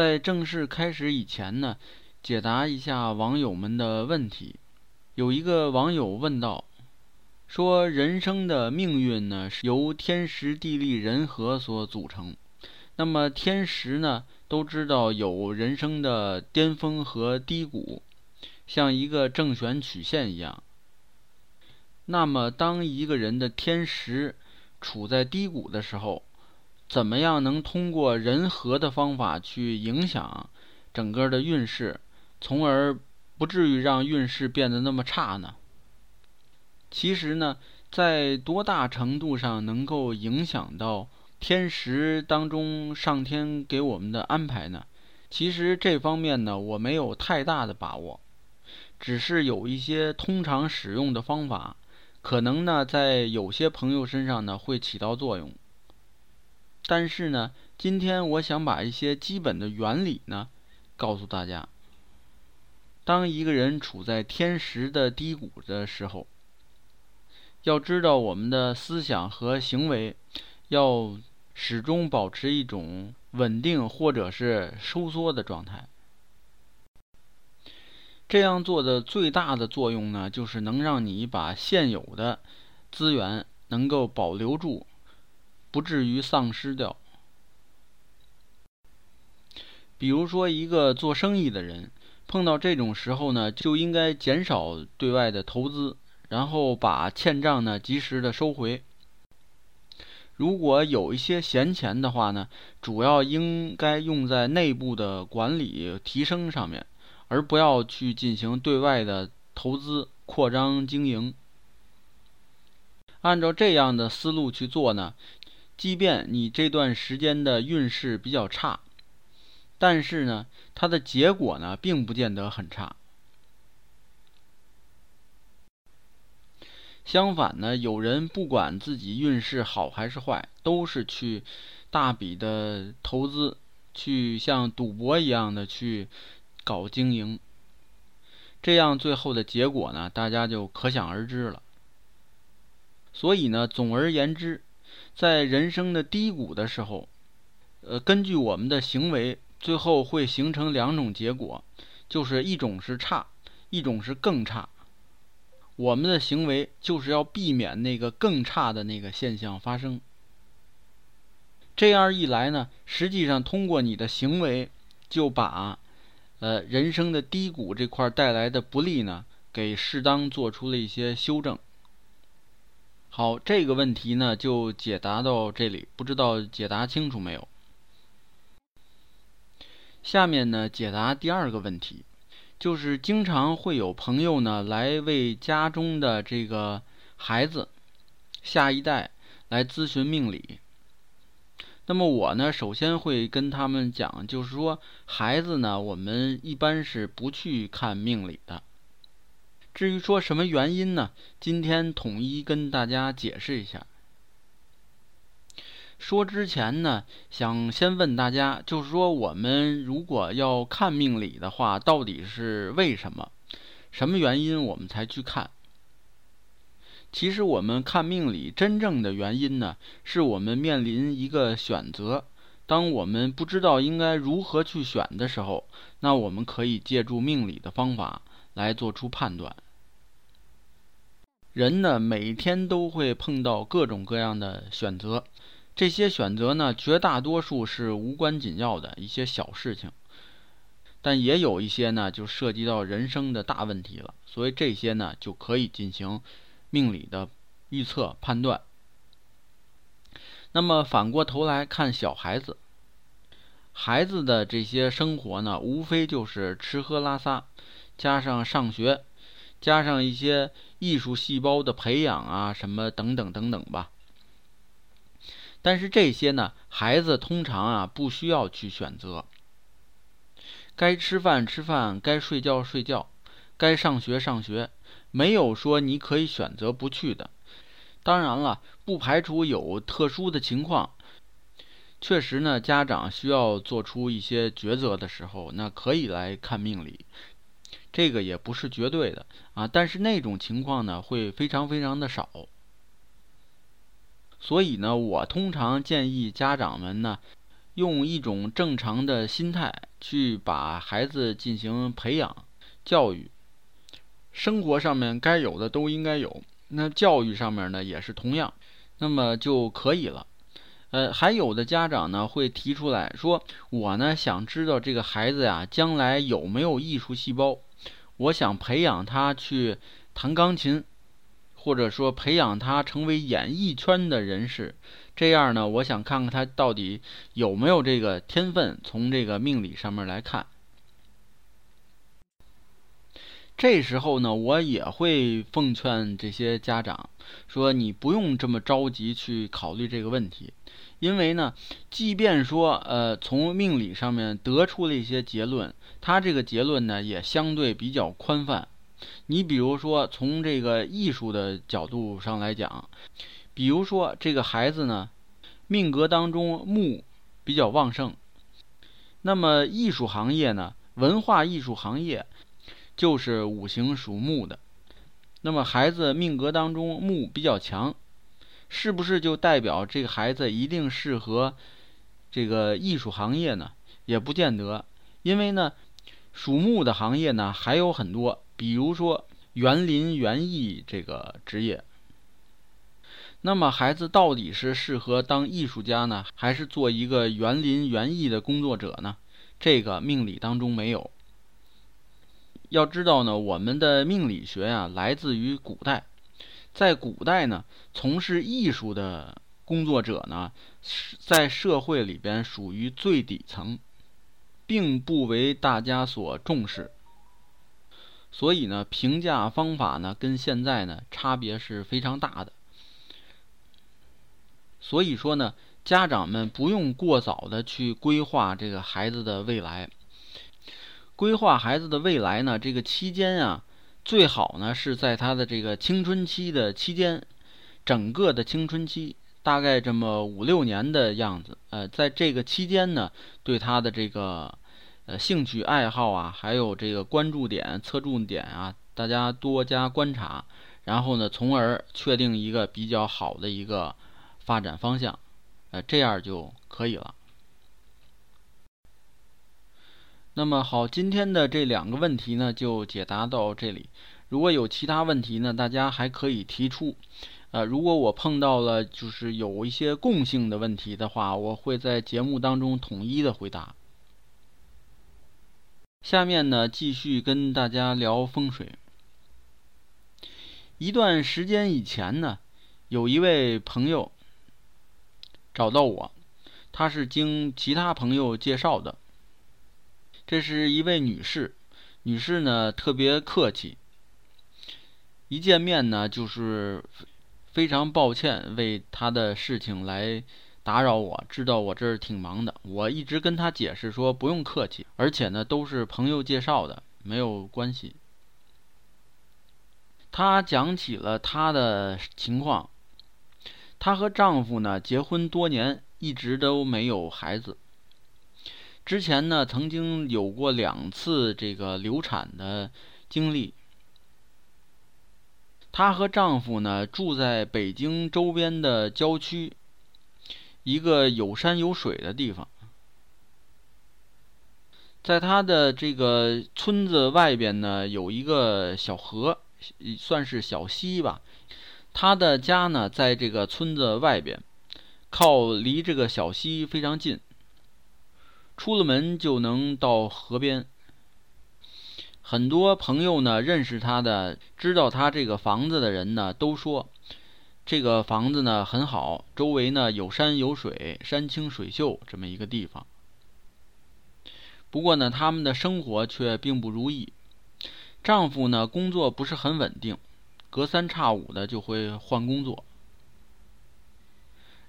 在正式开始以前呢，解答一下网友们的问题。有一个网友问道：“说人生的命运呢是由天时地利人和所组成。那么天时呢，都知道有人生的巅峰和低谷，像一个正弦曲线一样。那么当一个人的天时处在低谷的时候，怎么样能通过人和的方法去影响整个的运势，从而不至于让运势变得那么差呢？其实呢，在多大程度上能够影响到天时当中上天给我们的安排呢？其实这方面呢，我没有太大的把握，只是有一些通常使用的方法，可能呢在有些朋友身上呢会起到作用。但是呢，今天我想把一些基本的原理呢告诉大家。当一个人处在天时的低谷的时候，要知道我们的思想和行为要始终保持一种稳定或者是收缩的状态。这样做的最大的作用呢，就是能让你把现有的资源能够保留住。不至于丧失掉。比如说，一个做生意的人碰到这种时候呢，就应该减少对外的投资，然后把欠账呢及时的收回。如果有一些闲钱的话呢，主要应该用在内部的管理提升上面，而不要去进行对外的投资扩张经营。按照这样的思路去做呢。即便你这段时间的运势比较差，但是呢，它的结果呢，并不见得很差。相反呢，有人不管自己运势好还是坏，都是去大笔的投资，去像赌博一样的去搞经营，这样最后的结果呢，大家就可想而知了。所以呢，总而言之。在人生的低谷的时候，呃，根据我们的行为，最后会形成两种结果，就是一种是差，一种是更差。我们的行为就是要避免那个更差的那个现象发生。这样一来呢，实际上通过你的行为，就把呃人生的低谷这块带来的不利呢，给适当做出了一些修正。好，这个问题呢就解答到这里，不知道解答清楚没有？下面呢解答第二个问题，就是经常会有朋友呢来为家中的这个孩子、下一代来咨询命理。那么我呢，首先会跟他们讲，就是说孩子呢，我们一般是不去看命理的。至于说什么原因呢？今天统一跟大家解释一下。说之前呢，想先问大家，就是说我们如果要看命理的话，到底是为什么？什么原因我们才去看？其实我们看命理真正的原因呢，是我们面临一个选择。当我们不知道应该如何去选的时候，那我们可以借助命理的方法。来做出判断。人呢，每天都会碰到各种各样的选择，这些选择呢，绝大多数是无关紧要的一些小事情，但也有一些呢，就涉及到人生的大问题了。所以这些呢，就可以进行命理的预测判断。那么反过头来看小孩子，孩子的这些生活呢，无非就是吃喝拉撒。加上上学，加上一些艺术细胞的培养啊，什么等等等等吧。但是这些呢，孩子通常啊不需要去选择。该吃饭吃饭，该睡觉睡觉，该上学上学，没有说你可以选择不去的。当然了，不排除有特殊的情况，确实呢，家长需要做出一些抉择的时候，那可以来看命理。这个也不是绝对的啊，但是那种情况呢，会非常非常的少。所以呢，我通常建议家长们呢，用一种正常的心态去把孩子进行培养、教育。生活上面该有的都应该有，那教育上面呢也是同样，那么就可以了。呃，还有的家长呢会提出来说，我呢想知道这个孩子呀将来有没有艺术细胞，我想培养他去弹钢琴。或者说培养他成为演艺圈的人士，这样呢，我想看看他到底有没有这个天分。从这个命理上面来看，这时候呢，我也会奉劝这些家长说：你不用这么着急去考虑这个问题，因为呢，即便说呃从命理上面得出了一些结论，他这个结论呢也相对比较宽泛。你比如说，从这个艺术的角度上来讲，比如说这个孩子呢，命格当中木比较旺盛，那么艺术行业呢，文化艺术行业就是五行属木的，那么孩子命格当中木比较强，是不是就代表这个孩子一定适合这个艺术行业呢？也不见得，因为呢，属木的行业呢还有很多。比如说园林园艺这个职业，那么孩子到底是适合当艺术家呢，还是做一个园林园艺的工作者呢？这个命理当中没有。要知道呢，我们的命理学呀，来自于古代，在古代呢，从事艺术的工作者呢，在社会里边属于最底层，并不为大家所重视。所以呢，评价方法呢，跟现在呢差别是非常大的。所以说呢，家长们不用过早的去规划这个孩子的未来。规划孩子的未来呢，这个期间啊，最好呢是在他的这个青春期的期间，整个的青春期大概这么五六年的样子。呃，在这个期间呢，对他的这个。呃，兴趣爱好啊，还有这个关注点、侧重点啊，大家多加观察，然后呢，从而确定一个比较好的一个发展方向，呃，这样就可以了。那么好，今天的这两个问题呢，就解答到这里。如果有其他问题呢，大家还可以提出。呃，如果我碰到了就是有一些共性的问题的话，我会在节目当中统一的回答。下面呢，继续跟大家聊风水。一段时间以前呢，有一位朋友找到我，他是经其他朋友介绍的。这是一位女士，女士呢特别客气，一见面呢就是非常抱歉为她的事情来。打扰我，知道我这儿挺忙的。我一直跟她解释说不用客气，而且呢都是朋友介绍的，没有关系。她讲起了她的情况，她和丈夫呢结婚多年，一直都没有孩子。之前呢曾经有过两次这个流产的经历。她和丈夫呢住在北京周边的郊区。一个有山有水的地方，在她的这个村子外边呢，有一个小河，算是小溪吧。她的家呢，在这个村子外边，靠离这个小溪非常近，出了门就能到河边。很多朋友呢，认识他的，知道他这个房子的人呢，都说。这个房子呢很好，周围呢有山有水，山清水秀这么一个地方。不过呢，他们的生活却并不如意。丈夫呢工作不是很稳定，隔三差五的就会换工作。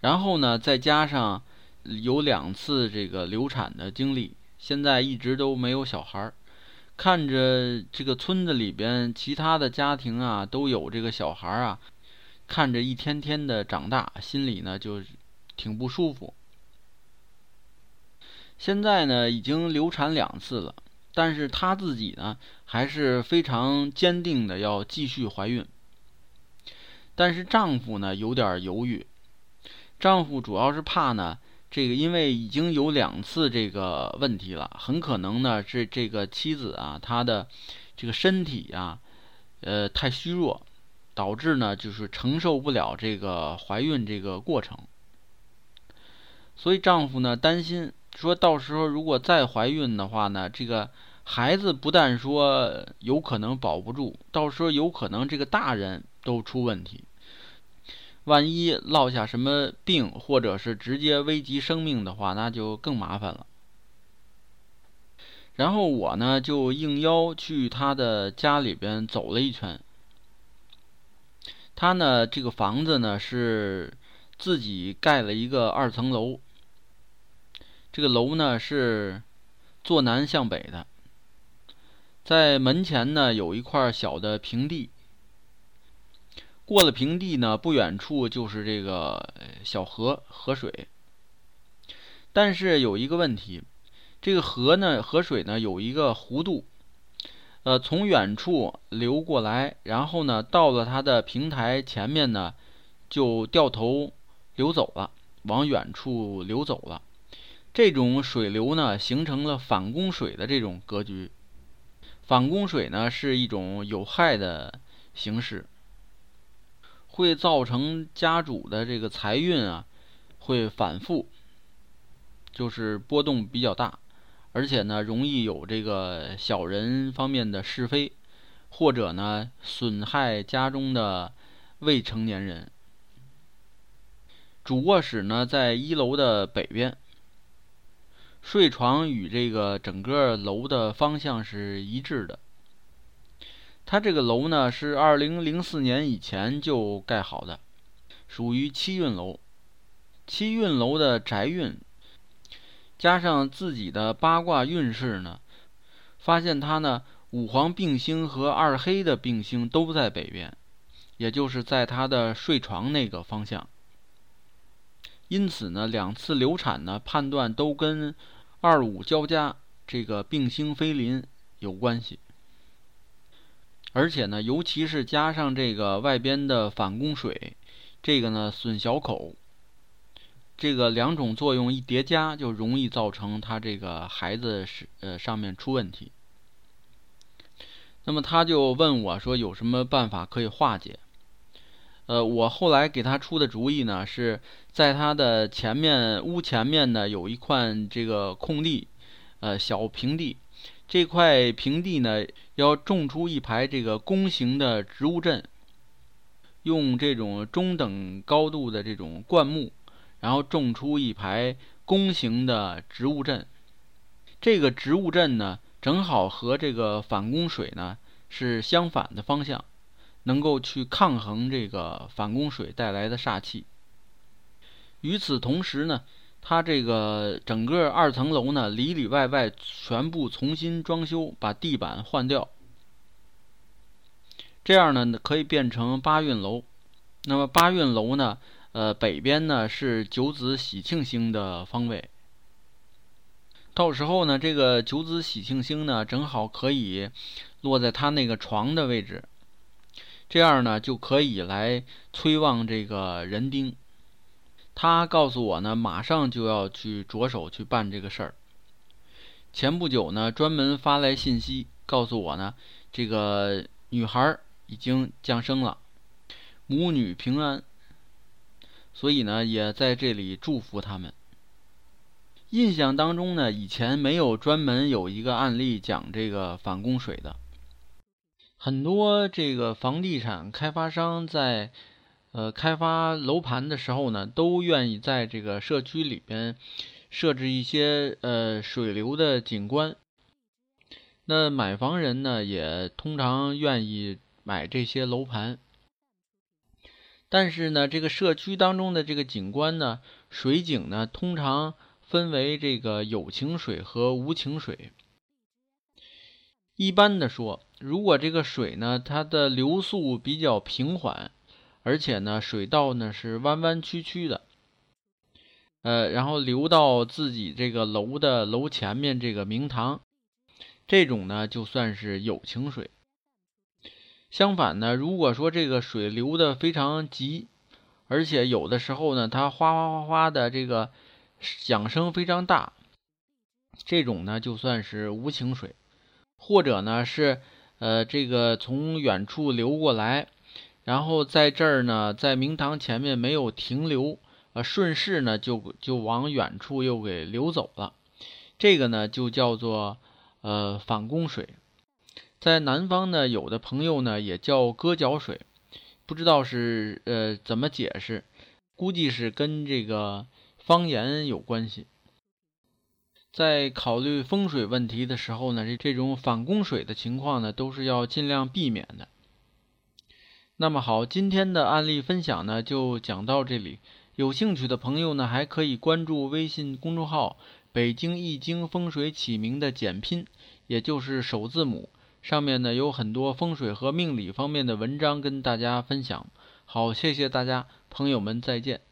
然后呢，再加上有两次这个流产的经历，现在一直都没有小孩儿。看着这个村子里边其他的家庭啊，都有这个小孩儿啊，看着一天天的长大，心里呢就挺不舒服。现在呢，已经流产两次了，但是她自己呢，还是非常坚定的要继续怀孕。但是丈夫呢，有点犹豫。丈夫主要是怕呢。这个因为已经有两次这个问题了，很可能呢是这个妻子啊，她的这个身体啊，呃，太虚弱，导致呢就是承受不了这个怀孕这个过程。所以丈夫呢担心，说到时候如果再怀孕的话呢，这个孩子不但说有可能保不住，到时候有可能这个大人都出问题。万一落下什么病，或者是直接危及生命的话，那就更麻烦了。然后我呢就应邀去他的家里边走了一圈。他呢这个房子呢是自己盖了一个二层楼，这个楼呢是坐南向北的，在门前呢有一块小的平地。过了平地呢，不远处就是这个小河河水。但是有一个问题，这个河呢，河水呢有一个弧度，呃，从远处流过来，然后呢到了它的平台前面呢，就掉头流走了，往远处流走了。这种水流呢，形成了反供水的这种格局。反供水呢是一种有害的形式。会造成家主的这个财运啊，会反复，就是波动比较大，而且呢，容易有这个小人方面的是非，或者呢，损害家中的未成年人。主卧室呢，在一楼的北边，睡床与这个整个楼的方向是一致的。它这个楼呢是二零零四年以前就盖好的，属于七运楼。七运楼的宅运，加上自己的八卦运势呢，发现它呢五黄并星和二黑的并星都在北边，也就是在他的睡床那个方向。因此呢，两次流产呢判断都跟二五交加这个并星飞临有关系。而且呢，尤其是加上这个外边的反供水，这个呢损小口，这个两种作用一叠加，就容易造成他这个孩子是呃上面出问题。那么他就问我说有什么办法可以化解？呃，我后来给他出的主意呢，是在他的前面屋前面呢有一块这个空地，呃小平地。这块平地呢，要种出一排这个弓形的植物阵，用这种中等高度的这种灌木，然后种出一排弓形的植物阵。这个植物阵呢，正好和这个反弓水呢是相反的方向，能够去抗衡这个反弓水带来的煞气。与此同时呢。他这个整个二层楼呢，里里外外全部重新装修，把地板换掉，这样呢可以变成八运楼。那么八运楼呢，呃，北边呢是九子喜庆星的方位。到时候呢，这个九子喜庆星呢，正好可以落在他那个床的位置，这样呢就可以来催旺这个人丁。他告诉我呢，马上就要去着手去办这个事儿。前不久呢，专门发来信息告诉我呢，这个女孩已经降生了，母女平安。所以呢，也在这里祝福他们。印象当中呢，以前没有专门有一个案例讲这个反供水的，很多这个房地产开发商在。呃，开发楼盘的时候呢，都愿意在这个社区里边设置一些呃水流的景观。那买房人呢，也通常愿意买这些楼盘。但是呢，这个社区当中的这个景观呢，水景呢，通常分为这个有情水和无情水。一般的说，如果这个水呢，它的流速比较平缓，而且呢，水道呢是弯弯曲曲的，呃，然后流到自己这个楼的楼前面这个明堂，这种呢就算是有情水。相反呢，如果说这个水流的非常急，而且有的时候呢，它哗哗哗哗的这个响声非常大，这种呢就算是无情水，或者呢是呃这个从远处流过来，然后在这儿呢，在明堂前面没有停留，呃顺势呢就就往远处又给流走了，这个呢就叫做呃反弓水。在南方呢，有的朋友呢也叫割脚水，不知道是呃怎么解释，估计是跟这个方言有关系。在考虑风水问题的时候呢，这这种反弓水的情况呢，都是要尽量避免的。那么好，今天的案例分享呢就讲到这里，有兴趣的朋友呢还可以关注微信公众号“北京易经风水起名”的简拼，也就是首字母。上面呢有很多风水和命理方面的文章跟大家分享。好，谢谢大家，朋友们再见。